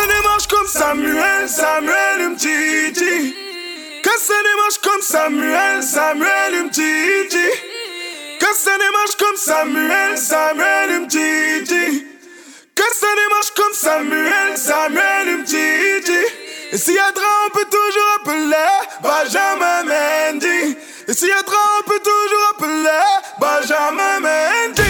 se démarche comme Samuel, Samuel, une titi. Que se démarche comme Samuel, Samuel, une titi. Que se démarche comme Samuel, Samuel, une titi. Que se démarche comme Samuel, Samuel, une titi. Et s'il y a drame, on peut toujours appeler Benjamin Mendy. Et s'il y a drame, on peut toujours appeler Benjamin Mendy.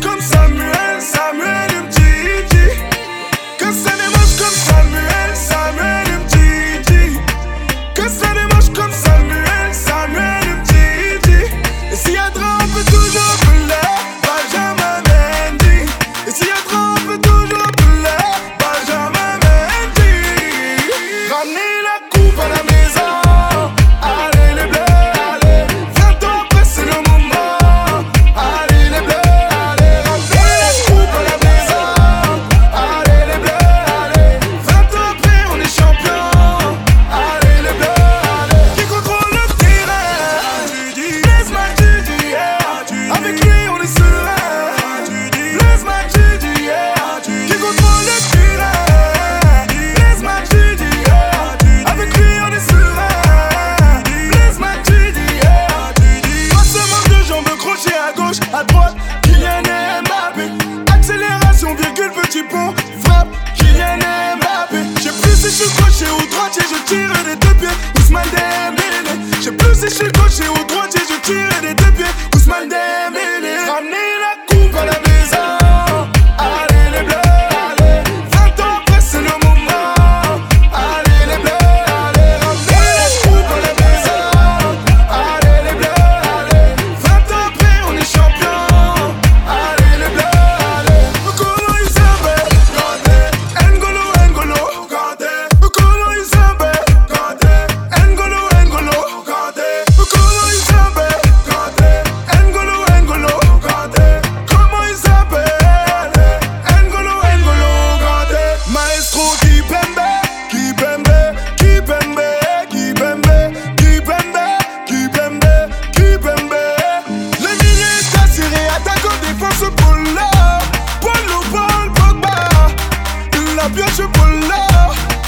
moche Samuel, Samuel comme Samuel, Samuel comme gauche, à droite, Kylian Mbappé. Accélération, virgule, petit pont, frappe, Kylian Mbappé. J'ai plus si je suis crochet ou droitier, je tire des deux pieds, Ousmane Dembélé. J'ai plus si je suis crochet ou droitier, je tire des deux pieds, Ousmane Dembélé.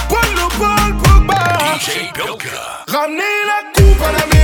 Polo, Ramenez la coupe à la maison.